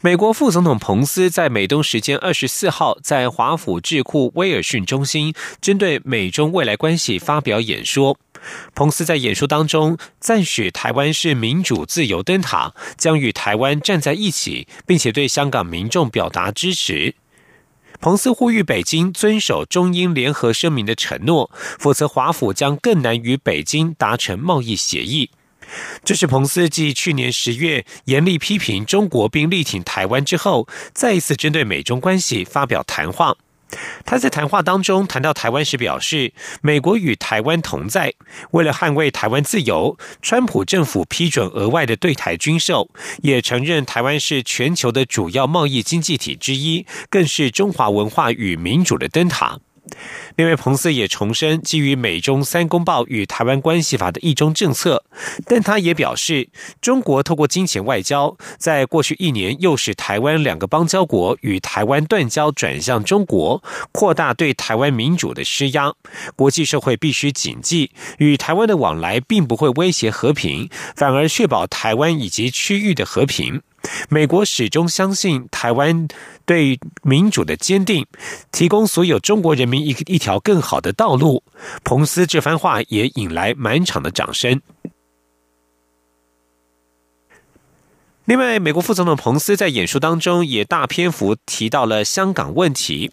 美国副总统彭斯在美东时间二十四号在华府智库威尔逊中心针对美中未来关系发表演说。彭斯在演说当中赞许台湾是民主自由灯塔，将与台湾站在一起，并且对香港民众表达支持。彭斯呼吁北京遵守中英联合声明的承诺，否则华府将更难与北京达成贸易协议。这是彭斯继去年十月严厉批评中国并力挺台湾之后，再一次针对美中关系发表谈话。他在谈话当中谈到台湾时表示，美国与台湾同在，为了捍卫台湾自由，川普政府批准额外的对台军售，也承认台湾是全球的主要贸易经济体之一，更是中华文化与民主的灯塔。另外，彭斯也重申基于美中三公报与台湾关系法的一中政策，但他也表示，中国透过金钱外交，在过去一年诱使台湾两个邦交国与台湾断交，转向中国，扩大对台湾民主的施压。国际社会必须谨记，与台湾的往来并不会威胁和平，反而确保台湾以及区域的和平。美国始终相信台湾对民主的坚定，提供所有中国人民一一条更好的道路。彭斯这番话也引来满场的掌声。另外，美国副总统彭斯在演说当中也大篇幅提到了香港问题。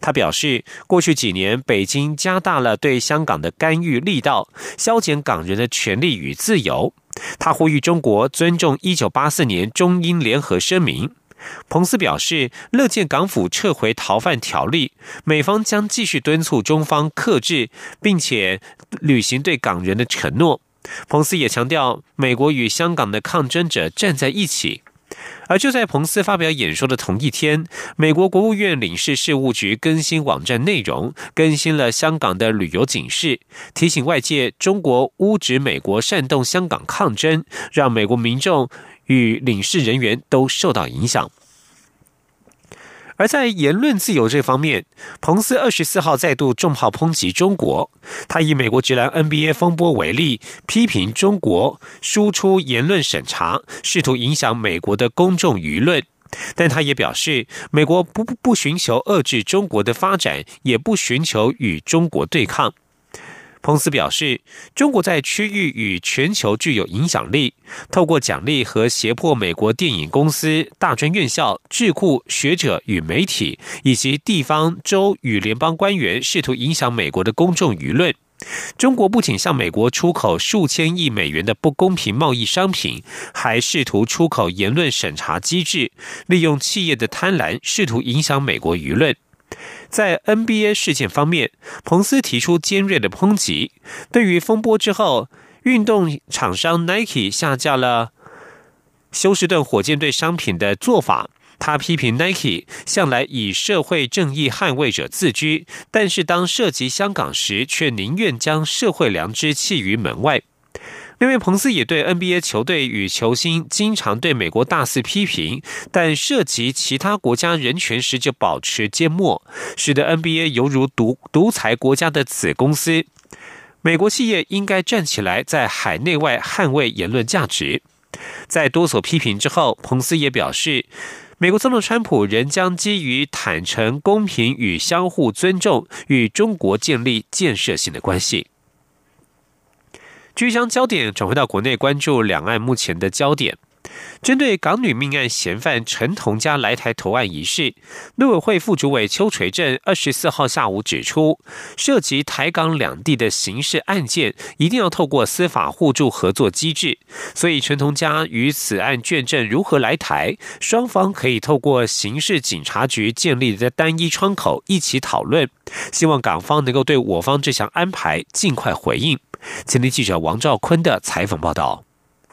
他表示，过去几年北京加大了对香港的干预力道，削减港人的权利与自由。他呼吁中国尊重1984年中英联合声明。彭斯表示，乐见港府撤回逃犯条例，美方将继续敦促中方克制，并且履行对港人的承诺。彭斯也强调，美国与香港的抗争者站在一起。而就在彭斯发表演说的同一天，美国国务院领事事务局更新网站内容，更新了香港的旅游警示，提醒外界中国污指美国煽动香港抗争，让美国民众与领事人员都受到影响。而在言论自由这方面，彭斯二十四号再度重炮抨击中国。他以美国直男 NBA 风波为例，批评中国输出言论审查，试图影响美国的公众舆论。但他也表示，美国不不寻求遏制中国的发展，也不寻求与中国对抗。彭斯表示，中国在区域与全球具有影响力，透过奖励和胁迫美国电影公司、大专院校、智库、学者与媒体，以及地方州与联邦官员，试图影响美国的公众舆论。中国不仅向美国出口数千亿美元的不公平贸易商品，还试图出口言论审查机制，利用企业的贪婪，试图影响美国舆论。在 NBA 事件方面，彭斯提出尖锐的抨击。对于风波之后，运动厂商 Nike 下架了休斯顿火箭队商品的做法，他批评 Nike 向来以社会正义捍卫者自居，但是当涉及香港时，却宁愿将社会良知弃于门外。另外，彭斯也对 NBA 球队与球星经常对美国大肆批评，但涉及其他国家人权时就保持缄默，使得 NBA 犹如独独裁国家的子公司。美国企业应该站起来，在海内外捍卫言论价值。在多所批评之后，彭斯也表示，美国总统川普仍将基于坦诚、公平与相互尊重，与中国建立建设性的关系。据将焦点转回到国内，关注两岸目前的焦点。针对港女命案嫌犯陈同佳来台投案一事，陆委会副主委邱垂正二十四号下午指出，涉及台港两地的刑事案件，一定要透过司法互助合作机制。所以，陈同佳与此案卷证如何来台，双方可以透过刑事警察局建立的单一窗口一起讨论。希望港方能够对我方这项安排尽快回应。前天记者王兆坤的采访报道。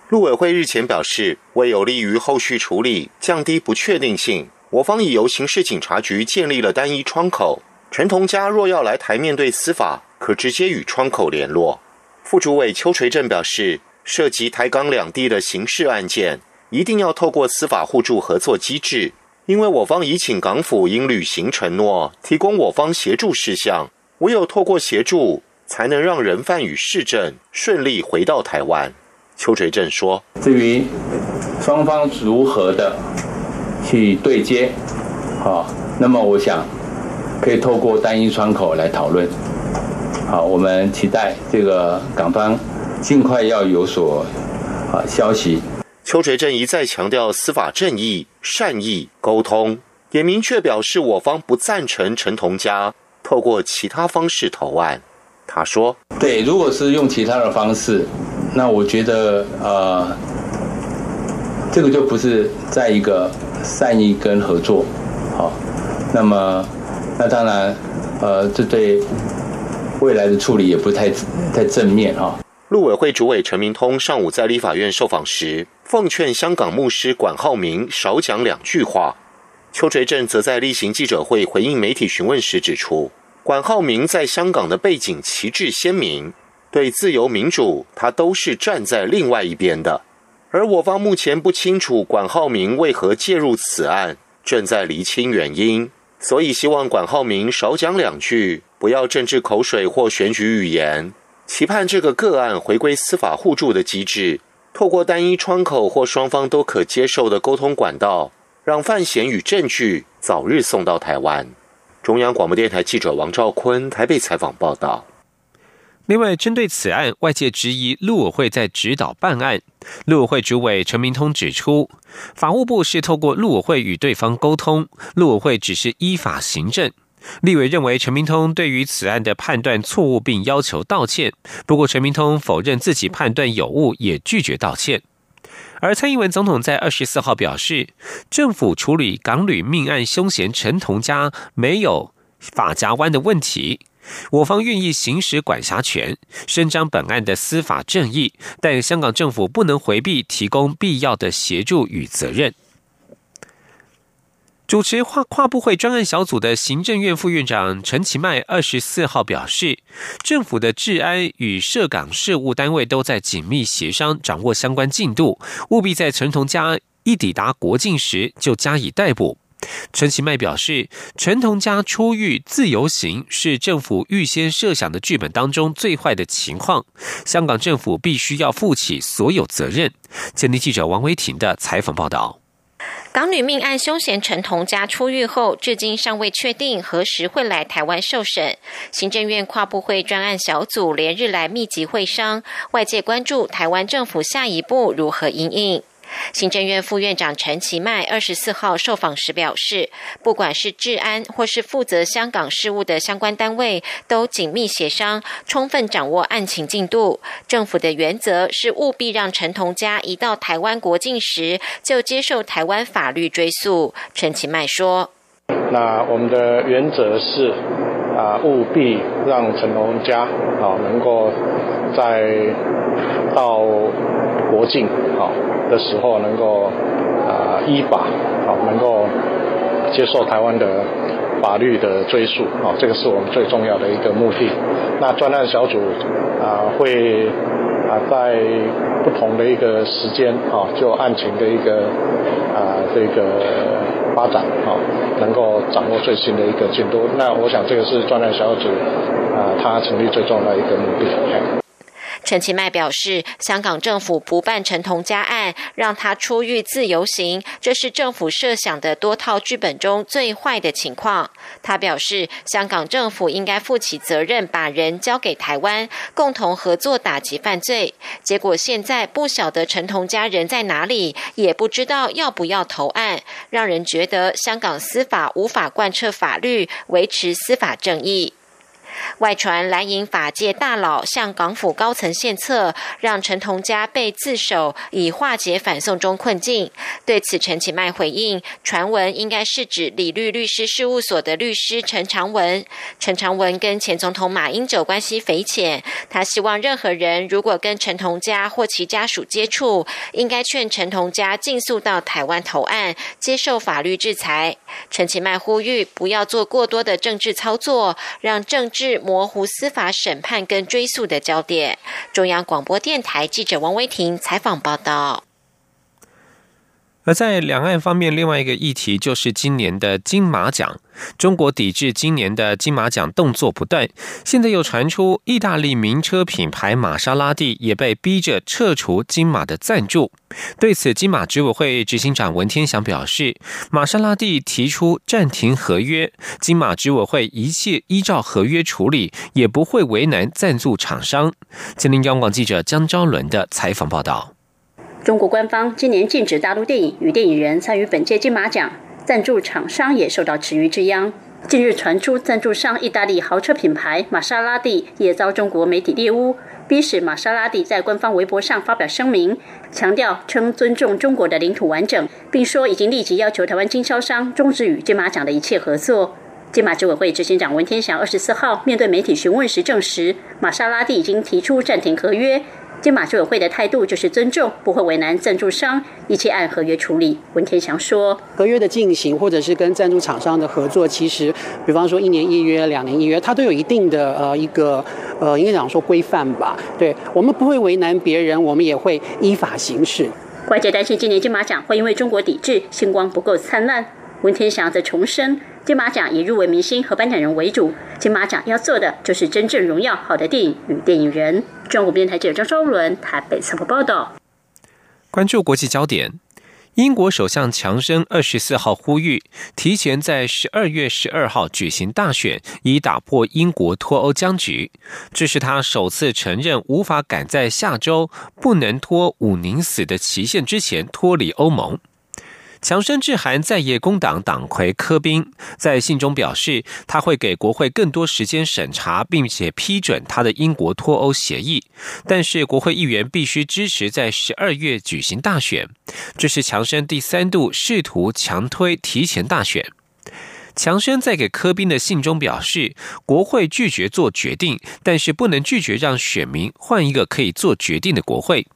陆委会日前表示，为有利于后续处理、降低不确定性，我方已由刑事警察局建立了单一窗口，陈同佳若要来台面对司法，可直接与窗口联络。副主委邱垂正表示，涉及台港两地的刑事案件，一定要透过司法互助合作机制，因为我方已请港府应履行承诺，提供我方协助事项，唯有透过协助，才能让人犯与市政顺利回到台湾。邱垂正说：“至于双方如何的。”去对接，好，那么我想可以透过单一窗口来讨论。好，我们期待这个港方尽快要有所啊消息。邱垂正一再强调司法正义、善意沟通，也明确表示我方不赞成陈同佳透过其他方式投案。他说：“对，如果是用其他的方式，那我觉得呃，这个就不是在一个。”善意跟合作，好，那么那当然，呃，这对未来的处理也不太太正面啊。陆委会主委陈明通上午在立法院受访时，奉劝香港牧师管浩明少讲两句话。邱垂正则在例行记者会回应媒体询问时指出，管浩明在香港的背景旗帜鲜明，对自由民主，他都是站在另外一边的。而我方目前不清楚管浩明为何介入此案，正在厘清原因，所以希望管浩明少讲两句，不要政治口水或选举语言，期盼这个个案回归司法互助的机制，透过单一窗口或双方都可接受的沟通管道，让范闲与证据早日送到台湾。中央广播电台记者王兆坤台北采访报道。另外，针对此案，外界质疑陆委会在指导办案。陆委会主委陈明通指出，法务部是透过陆委会与对方沟通，陆委会只是依法行政。立委认为陈明通对于此案的判断错误，并要求道歉。不过，陈明通否认自己判断有误，也拒绝道歉。而蔡英文总统在二十四号表示，政府处理港旅命案凶嫌陈同佳没有法夹湾的问题。我方愿意行使管辖权，伸张本案的司法正义，但香港政府不能回避提供必要的协助与责任。主持跨跨部会专案小组的行政院副院长陈其迈二十四号表示，政府的治安与涉港事务单位都在紧密协商，掌握相关进度，务必在陈同佳一抵达国境时就加以逮捕。陈其迈表示，陈同佳出狱自由行是政府预先设想的剧本当中最坏的情况，香港政府必须要负起所有责任。前天记者王维婷的采访报道：港女命案凶嫌陈同佳出狱后，至今尚未确定何时会来台湾受审。行政院跨部会专案小组连日来密集会商，外界关注台湾政府下一步如何应应。行政院副院长陈其迈二十四号受访时表示，不管是治安或是负责香港事务的相关单位，都紧密协商，充分掌握案情进度。政府的原则是务必让陈同佳一到台湾国境时就接受台湾法律追诉。陈其迈说：“那我们的原则是啊，务必让陈同佳啊能够在到国境啊。”的时候能够啊依法好能够接受台湾的法律的追诉啊，这个是我们最重要的一个目的。那专案小组啊会啊在不同的一个时间啊，就案情的一个啊这个发展啊，能够掌握最新的一个进度。那我想这个是专案小组啊它成立最重要的一个目的。陈其迈表示，香港政府不办陈同佳案，让他出狱自由行，这是政府设想的多套剧本中最坏的情况。他表示，香港政府应该负起责任，把人交给台湾，共同合作打击犯罪。结果现在不晓得陈同佳人在哪里，也不知道要不要投案，让人觉得香港司法无法贯彻法律，维持司法正义。外传蓝营法界大佬向港府高层献策，让陈同佳被自首，以化解反送中困境。对此，陈其迈回应，传闻应该是指李律律师事务所的律师陈长文。陈长文跟前总统马英九关系匪浅，他希望任何人如果跟陈同佳或其家属接触，应该劝陈同佳尽速到台湾投案，接受法律制裁。陈其迈呼吁不要做过多的政治操作，让政治是模糊司法审判跟追诉的焦点。中央广播电台记者王威婷采访报道。而在两岸方面，另外一个议题就是今年的金马奖。中国抵制今年的金马奖动作不断，现在又传出意大利名车品牌玛莎拉蒂也被逼着撤除金马的赞助。对此，金马执委会执行长文天祥表示，玛莎拉蒂提出暂停合约，金马执委会一切依照合约处理，也不会为难赞助厂商。吉林央广记者江昭伦的采访报道。中国官方今年禁止大陆电影与电影人参与本届金马奖，赞助厂商也受到池鱼之殃。近日传出，赞助商意大利豪车品牌玛莎拉蒂也遭中国媒体猎污，逼使玛莎拉蒂在官方微博上发表声明，强调称尊重中国的领土完整，并说已经立即要求台湾经销商终止与金马奖的一切合作。金马执委会执行长文天祥二十四号面对媒体询问时证实，玛莎拉蒂已经提出暂停合约。金马居委会的态度就是尊重，不会为难赞助商，一切按合约处理。文天祥说：“合约的进行，或者是跟赞助厂商的合作，其实，比方说一年一约、两年一约，它都有一定的呃一个呃，应该讲说规范吧。对我们不会为难别人，我们也会依法行事。”外界担心今年金马奖会因为中国抵制，星光不够灿烂。文天祥则重申。金马奖以入围明星和颁奖人为主，金马奖要做的就是真正荣耀好的电影与电影人。中国电台记者张双伦台北采访报道。关注国际焦点，英国首相强生二十四号呼吁提前在十二月十二号举行大选，以打破英国脱欧僵局。这是他首次承认无法赶在下周不能拖五宁死的期限之前脱离欧盟。强生致函在野工党党魁科宾，在信中表示，他会给国会更多时间审查，并且批准他的英国脱欧协议。但是，国会议员必须支持在十二月举行大选。这是强生第三度试图强推提前大选。强生在给科宾的信中表示，国会拒绝做决定，但是不能拒绝让选民换一个可以做决定的国会。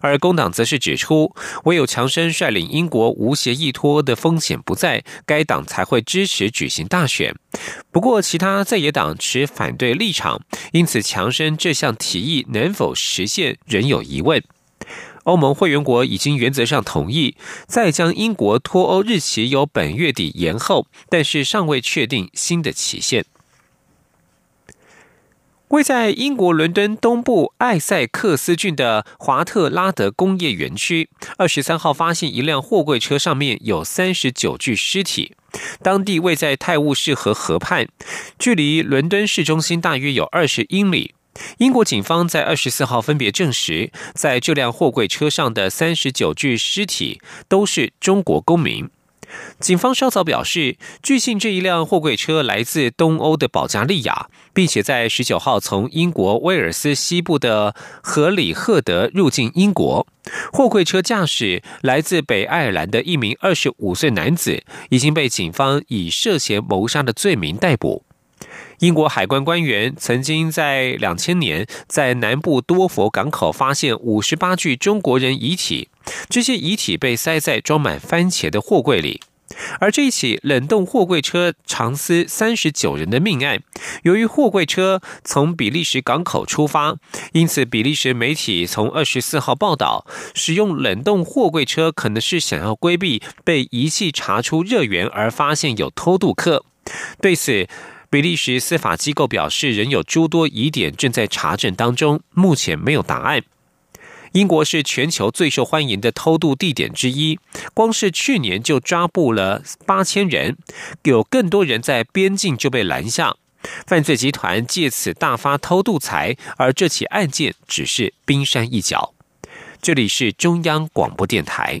而工党则是指出，唯有强生率领英国无协议脱欧的风险不在，该党才会支持举行大选。不过，其他在野党持反对立场，因此强生这项提议能否实现仍有疑问。欧盟会员国已经原则上同意再将英国脱欧日期由本月底延后，但是尚未确定新的期限。位在英国伦敦东部艾塞克斯郡的华特拉德工业园区，二十三号发现一辆货柜车上面有三十九具尸体。当地位在泰晤士河河畔，距离伦敦市中心大约有二十英里。英国警方在二十四号分别证实，在这辆货柜车上的三十九具尸体都是中国公民。警方稍早表示，据信这一辆货柜车来自东欧的保加利亚，并且在十九号从英国威尔斯西部的荷里赫德入境英国。货柜车驾驶来自北爱尔兰的一名二十五岁男子，已经被警方以涉嫌谋杀的罪名逮捕。英国海关官员曾经在两千年在南部多佛港口发现五十八具中国人遗体，这些遗体被塞在装满番茄的货柜里。而这一起冷冻货柜车长思三十九人的命案，由于货柜车从比利时港口出发，因此比利时媒体从二十四号报道，使用冷冻货柜车可能是想要规避被仪器查出热源而发现有偷渡客。对此。比利时司法机构表示，仍有诸多疑点正在查证当中，目前没有答案。英国是全球最受欢迎的偷渡地点之一，光是去年就抓捕了八千人，有更多人在边境就被拦下。犯罪集团借此大发偷渡财，而这起案件只是冰山一角。这里是中央广播电台。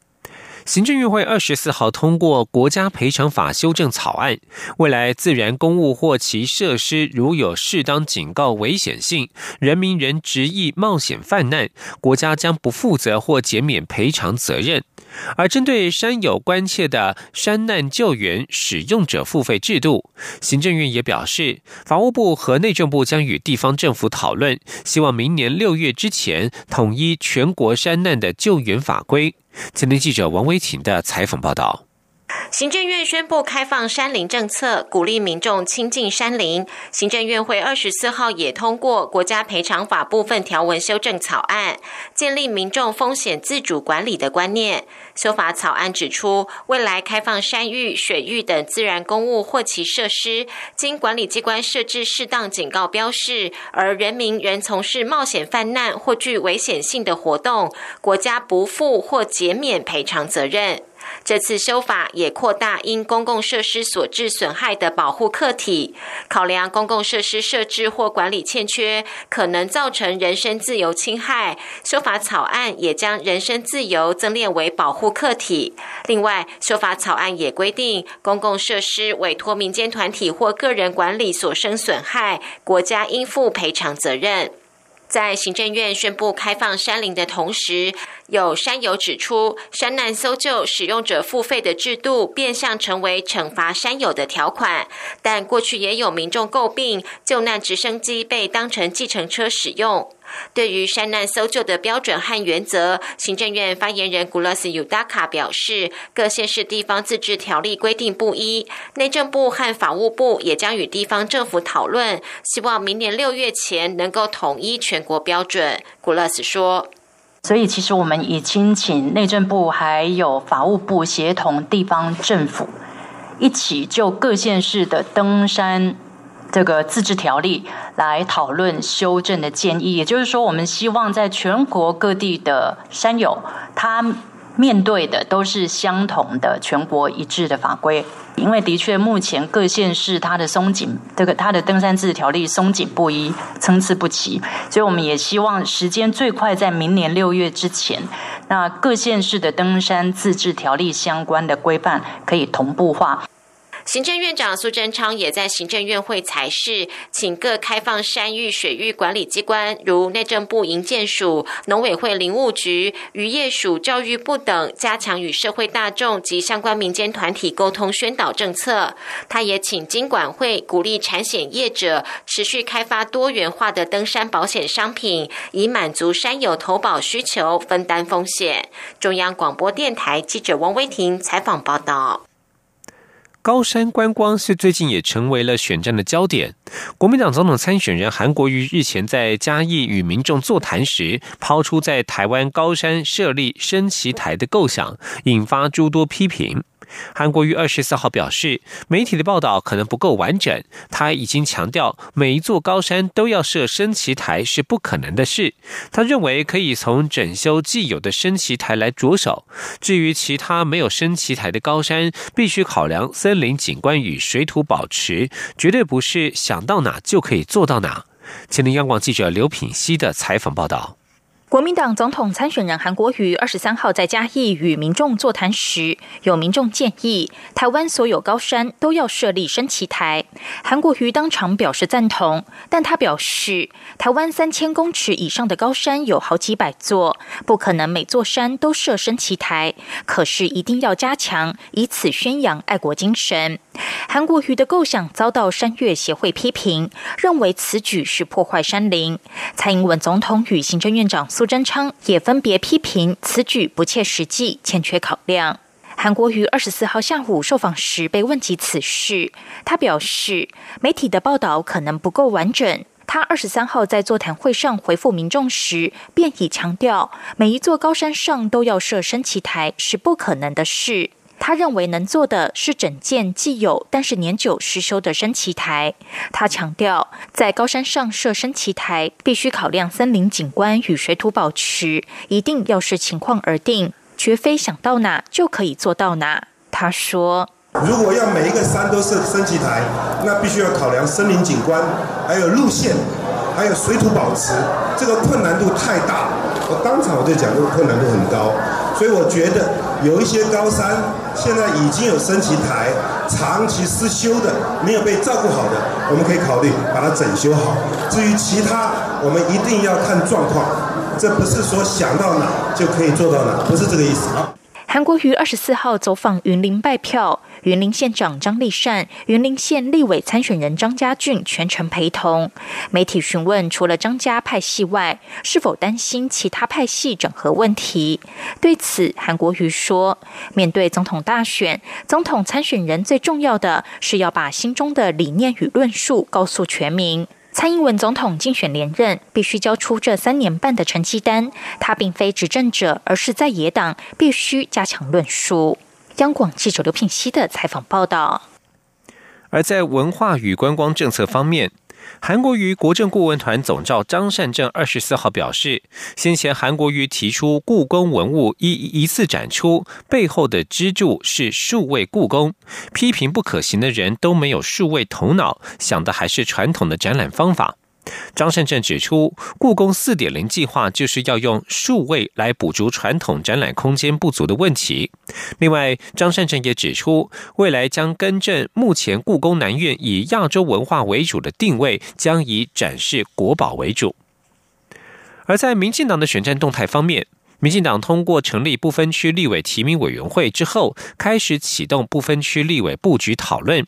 行政院会二十四号通过国家赔偿法修正草案，未来自然公务或其设施如有适当警告危险性，人民仍执意冒险犯难，国家将不负责或减免赔偿责任。而针对山友关切的山难救援使用者付费制度，行政院也表示，法务部和内政部将与地方政府讨论，希望明年六月之前统一全国山难的救援法规。今天记者王维琴的采访报道。行政院宣布开放山林政策，鼓励民众亲近山林。行政院会二十四号也通过国家赔偿法部分条文修正草案，建立民众风险自主管理的观念。修法草案指出，未来开放山域、水域等自然公务或其设施，经管理机关设置适当警告标示，而人民仍从事冒险犯难或具危险性的活动，国家不负或减免赔偿责任。这次修法也扩大因公共设施所致损害的保护客体，考量公共设施设置或管理欠缺，可能造成人身自由侵害。修法草案也将人身自由增列为保护客体。另外，修法草案也规定，公共设施委托民间团体或个人管理所生损害，国家应负赔偿责任。在行政院宣布开放山林的同时，有山友指出，山难搜救使用者付费的制度变相成为惩罚山友的条款。但过去也有民众诟病，救难直升机被当成计程车使用。对于山难搜救的标准和原则，行政院发言人古勒斯尤达卡表示，各县市地方自治条例规定不一，内政部和法务部也将与地方政府讨论，希望明年六月前能够统一全国标准。古勒斯说：“所以其实我们已经请内政部还有法务部协同地方政府，一起就各县市的登山。”这个自治条例来讨论修正的建议，也就是说，我们希望在全国各地的山友，他面对的都是相同的全国一致的法规。因为的确，目前各县市它的松紧，这个它的登山自治条例松紧不一，参差不齐，所以我们也希望时间最快在明年六月之前，那各县市的登山自治条例相关的规范可以同步化。行政院长苏贞昌也在行政院会裁示，请各开放山域、水域管理机关，如内政部营建署、农委会林务局、渔业署、教育部等，加强与社会大众及相关民间团体沟通宣导政策。他也请经管会鼓励产险业者持续开发多元化的登山保险商品，以满足山友投保需求，分担风险。中央广播电台记者王威婷采访报道。高山观光是最近也成为了选战的焦点。国民党总统参选人韩国瑜日前在嘉义与民众座谈时，抛出在台湾高山设立升旗台的构想，引发诸多批评。韩国瑜二十四号表示，媒体的报道可能不够完整。他已经强调，每一座高山都要设升旗台是不可能的事。他认为可以从整修既有的升旗台来着手。至于其他没有升旗台的高山，必须考量森林景观与水土保持，绝对不是想到哪就可以做到哪。前天央广记者刘品希的采访报道。国民党总统参选人韩国瑜二十三号在嘉义与民众座谈时，有民众建议台湾所有高山都要设立升旗台，韩国瑜当场表示赞同。但他表示，台湾三千公尺以上的高山有好几百座，不可能每座山都设升旗台，可是一定要加强，以此宣扬爱国精神。韩国瑜的构想遭到山岳协会批评，认为此举是破坏山林。蔡英文总统与行政院长。苏贞昌也分别批评此举不切实际、欠缺考量。韩国于二十四号下午受访时被问及此事，他表示媒体的报道可能不够完整。他二十三号在座谈会上回复民众时，便已强调每一座高山上都要设升旗台是不可能的事。他认为能做的是整建既有但是年久失修的升旗台。他强调，在高山上设升旗台，必须考量森林景观与水土保持，一定要视情况而定，绝非想到哪就可以做到哪。他说：“如果要每一个山都设升旗台，那必须要考量森林景观，还有路线，还有水土保持，这个困难度太大。我当场我就讲，这个困难度很高。所以我觉得有一些高山现在已经有升旗台，长期失修的，没有被照顾好的，我们可以考虑把它整修好。至于其他，我们一定要看状况，这不是说想到哪就可以做到哪，不是这个意思啊。”韩国瑜二十四号走访云林拜票，云林县长张立善、云林县立委参选人张家俊全程陪同。媒体询问，除了张家派系外，是否担心其他派系整合问题？对此，韩国瑜说：“面对总统大选，总统参选人最重要的是要把心中的理念与论述告诉全民。”蔡英文总统竞选连任，必须交出这三年半的成绩单。他并非执政者，而是在野党，必须加强论述。央广记者刘品熙的采访报道。而在文化与观光政策方面。韩国瑜国政顾问团总召张善政二十四号表示，先前韩国瑜提出故宫文物一一次展出背后的支柱是数位故宫，批评不可行的人都没有数位头脑，想的还是传统的展览方法。张善政指出，故宫四点零计划就是要用数位来补足传统展览空间不足的问题。另外，张善政也指出，未来将更正目前故宫南院以亚洲文化为主的定位，将以展示国宝为主。而在民进党的选战动态方面，民进党通过成立不分区立委提名委员会之后，开始启动不分区立委布局讨论。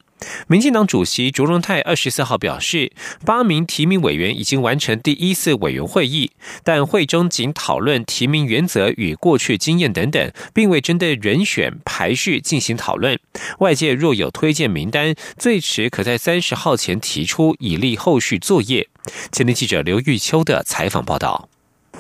民进党主席卓荣泰二十四号表示，八名提名委员已经完成第一次委员会议，但会中仅讨论提名原则与过去经验等等，并未针对人选排序进行讨论。外界若有推荐名单，最迟可在三十号前提出，以利后续作业。前天记者刘玉秋的采访报道。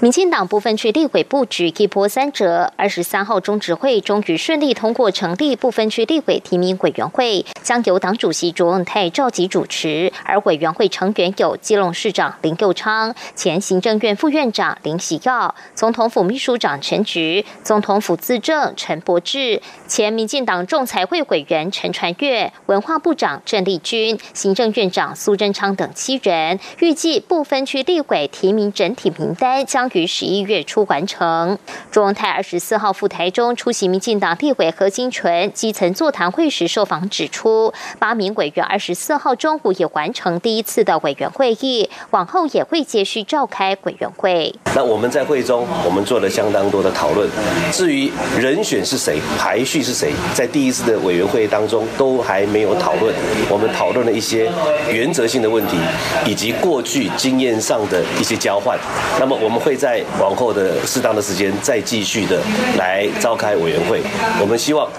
民进党部分区立委布局一波三折，二十三号中执会终于顺利通过成立部分区立委提名委员会，将由党主席卓永泰召集主持，而委员会成员有基隆市长林佑昌、前行政院副院长林喜耀、总统府秘书长陈菊、总统府资政陈柏志、前民进党仲裁会委员陈传月、文化部长郑丽君、行政院长苏贞昌等七人。预计部分区立委提名整体名单将。于十一月初完成。卓荣泰二十四号赴台中出席民进党立委何金纯基层座谈会时受访指出，八名委员二十四号中午也完成第一次的委员会议，往后也会继续召开委员会。那我们在会中，我们做了相当多的讨论。至于人选是谁，排序是谁，在第一次的委员会当中都还没有讨论。我们讨论了一些原则性的问题，以及过去经验上的一些交换。那么我们会。在往后的适当的时间，再继续的来召开委员会。我们希望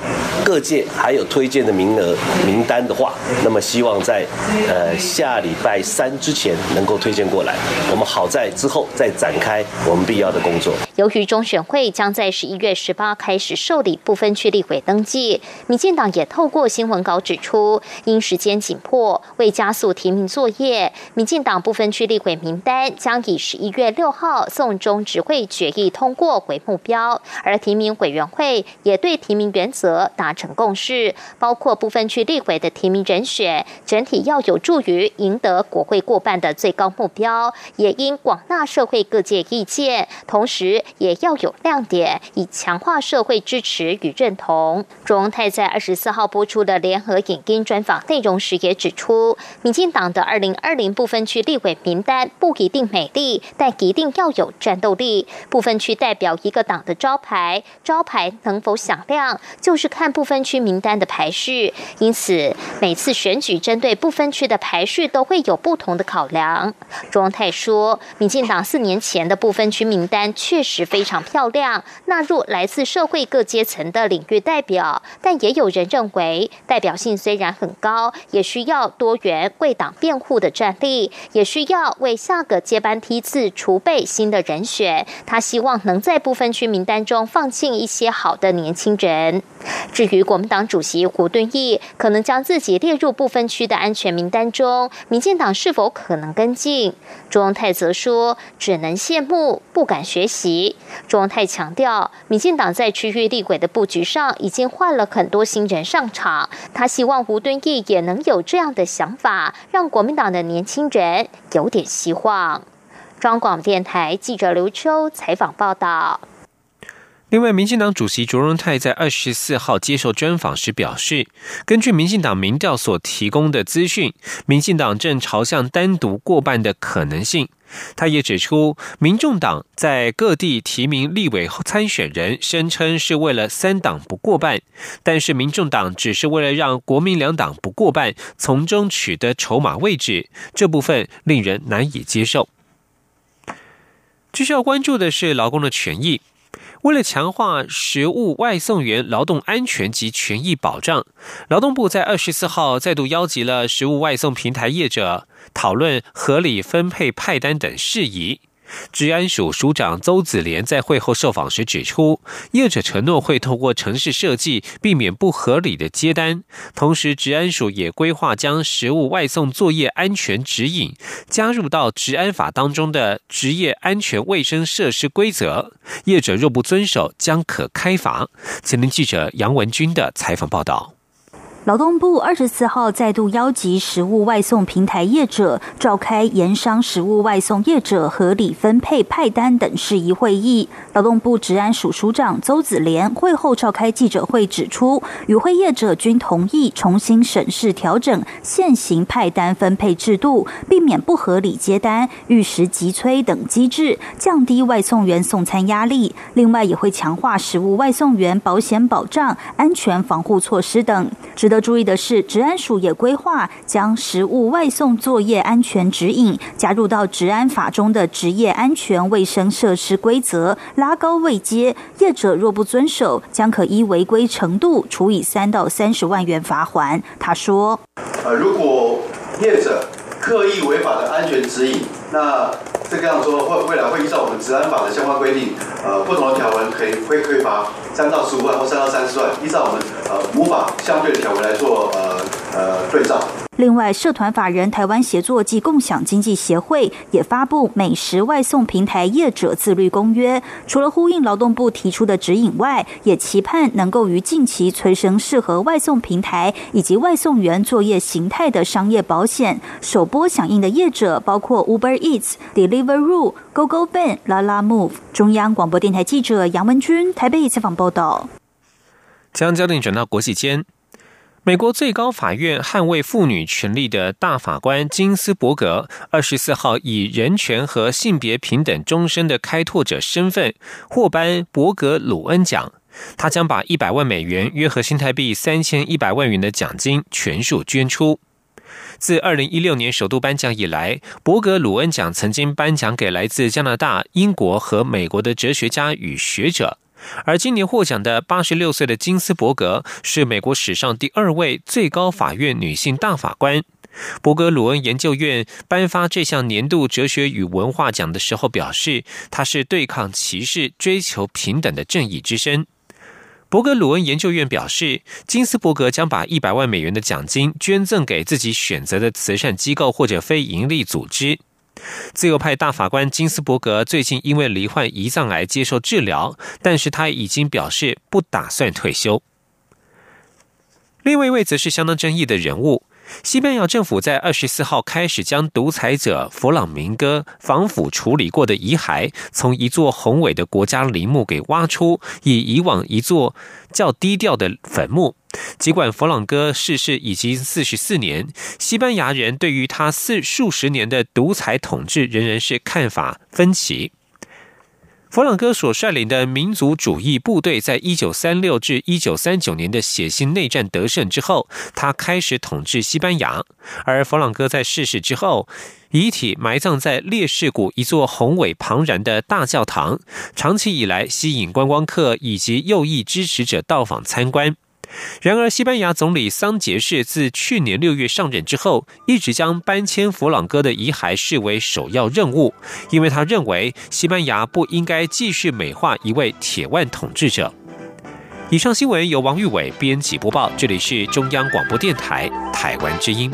各界还有推荐的名额名单的话，那么希望在呃下礼拜三之前能够推荐过来。我们好在之后再展开我们必要的工作。由于中选会将在十一月十八开始受理部分区立委登记，民进党也透过新闻稿指出，因时间紧迫，为加速提名作业，民进党部分区立委名单将以十一月六号送。众中只会决议通过为目标，而提名委员会也对提名原则达成共识，包括部分区立委的提名人选整体要有助于赢得国会过半的最高目标，也应广纳社会各界意见，同时也要有亮点，以强化社会支持与认同。中泰在二十四号播出的联合影音专访内容时也指出，民进党的二零二零部分区立委名单不一定美丽，但一定要有。战斗力部分区代表一个党的招牌，招牌能否响亮，就是看部分区名单的排序。因此，每次选举针对部分区的排序都会有不同的考量。庄泰说，民进党四年前的部分区名单确实非常漂亮，纳入来自社会各阶层的领域代表，但也有人认为，代表性虽然很高，也需要多元为党辩护的战力，也需要为下个接班梯次储备新的。人选，他希望能在部分区名单中放进一些好的年轻人。至于国民党主席胡敦义可能将自己列入部分区的安全名单中，民进党是否可能跟进？朱荣泰则说：“只能羡慕，不敢学习。”朱荣泰强调，民进党在区域立委的布局上已经换了很多新人上场，他希望胡敦义也能有这样的想法，让国民党的年轻人有点希望。中广电台记者刘秋采访报道。另外，民进党主席卓荣泰在二十四号接受专访时表示，根据民进党民调所提供的资讯，民进党正朝向单独过半的可能性。他也指出，民众党在各地提名立委参选人，声称是为了三党不过半，但是民众党只是为了让国民两党不过半，从中取得筹码位置，这部分令人难以接受。需要关注的是劳工的权益。为了强化食物外送员劳动安全及权益保障，劳动部在二十四号再度邀集了食物外送平台业者，讨论合理分配派单等事宜。治安署署长邹子廉在会后受访时指出，业者承诺会透过城市设计避免不合理的接单，同时治安署也规划将食物外送作业安全指引加入到治安法当中的职业安全卫生设施规则，业者若不遵守将可开罚。前天记者杨文军的采访报道。劳动部二十四号再度邀集食物外送平台业者召开盐商食物外送业者合理分配派单等事宜会议。劳动部治安署署长邹子廉会后召开记者会，指出与会业者均同意重新审视调整现行派单分配制度，避免不合理接单、遇时急催等机制，降低外送员送餐压力。另外，也会强化食物外送员保险保障、安全防护措施等。值得得注意的是，治安署也规划将食物外送作业安全指引加入到治安法中的职业安全卫生设施规则，拉高位阶。业者若不遵守，将可依违规程度处以三到三十万元罚款。他说：“呃，如果业者刻意违反的安全指引，那这个样说，会未来会依照我们治安法的相关规定，呃，不同的条文可以会可以罚三到十五万或三到三十万，依照我们呃无法相对的条文来做呃呃对照。”另外，社团法人台湾协作及共享经济协会也发布美食外送平台业者自律公约，除了呼应劳动部提出的指引外，也期盼能够于近期催生适合外送平台以及外送员作业形态的商业保险。首波响应的业者包括 Uber Eats、Deliveroo、GoGo Van、La La Move。中央广播电台记者杨文君台北采访报道。将焦点转到国际间。美国最高法院捍卫妇女权利的大法官金斯伯格，二十四号以人权和性别平等终身的开拓者身份获颁伯格鲁恩奖。他将把一百万美元（约合新台币三千一百万元）的奖金全数捐出。自二零一六年首度颁奖以来，伯格鲁恩奖曾经颁奖给来自加拿大、英国和美国的哲学家与学者。而今年获奖的八十六岁的金斯伯格是美国史上第二位最高法院女性大法官。伯格鲁恩研究院颁发这项年度哲学与文化奖的时候表示，她是对抗歧视、追求平等的正义之声。伯格鲁恩研究院表示，金斯伯格将把一百万美元的奖金捐赠给自己选择的慈善机构或者非营利组织。自由派大法官金斯伯格最近因为罹患胰脏癌接受治疗，但是他已经表示不打算退休。另外一位则是相当争议的人物。西班牙政府在二十四号开始将独裁者弗朗明哥防腐处理过的遗骸从一座宏伟的国家陵墓给挖出，以以往一座较低调的坟墓。尽管弗朗哥逝世已经四十四年，西班牙人对于他四数十年的独裁统治仍然是看法分歧。弗朗哥所率领的民族主义部队，在一九三六至一九三九年的血腥内战得胜之后，他开始统治西班牙。而弗朗哥在逝世之后，遗体埋葬在烈士谷一座宏伟庞然的大教堂，长期以来吸引观光客以及右翼支持者到访参观。然而，西班牙总理桑杰士自去年六月上任之后，一直将搬迁佛朗哥的遗骸视为首要任务，因为他认为西班牙不应该继续美化一位铁腕统治者。以上新闻由王玉伟编辑播报，这里是中央广播电台台湾之音。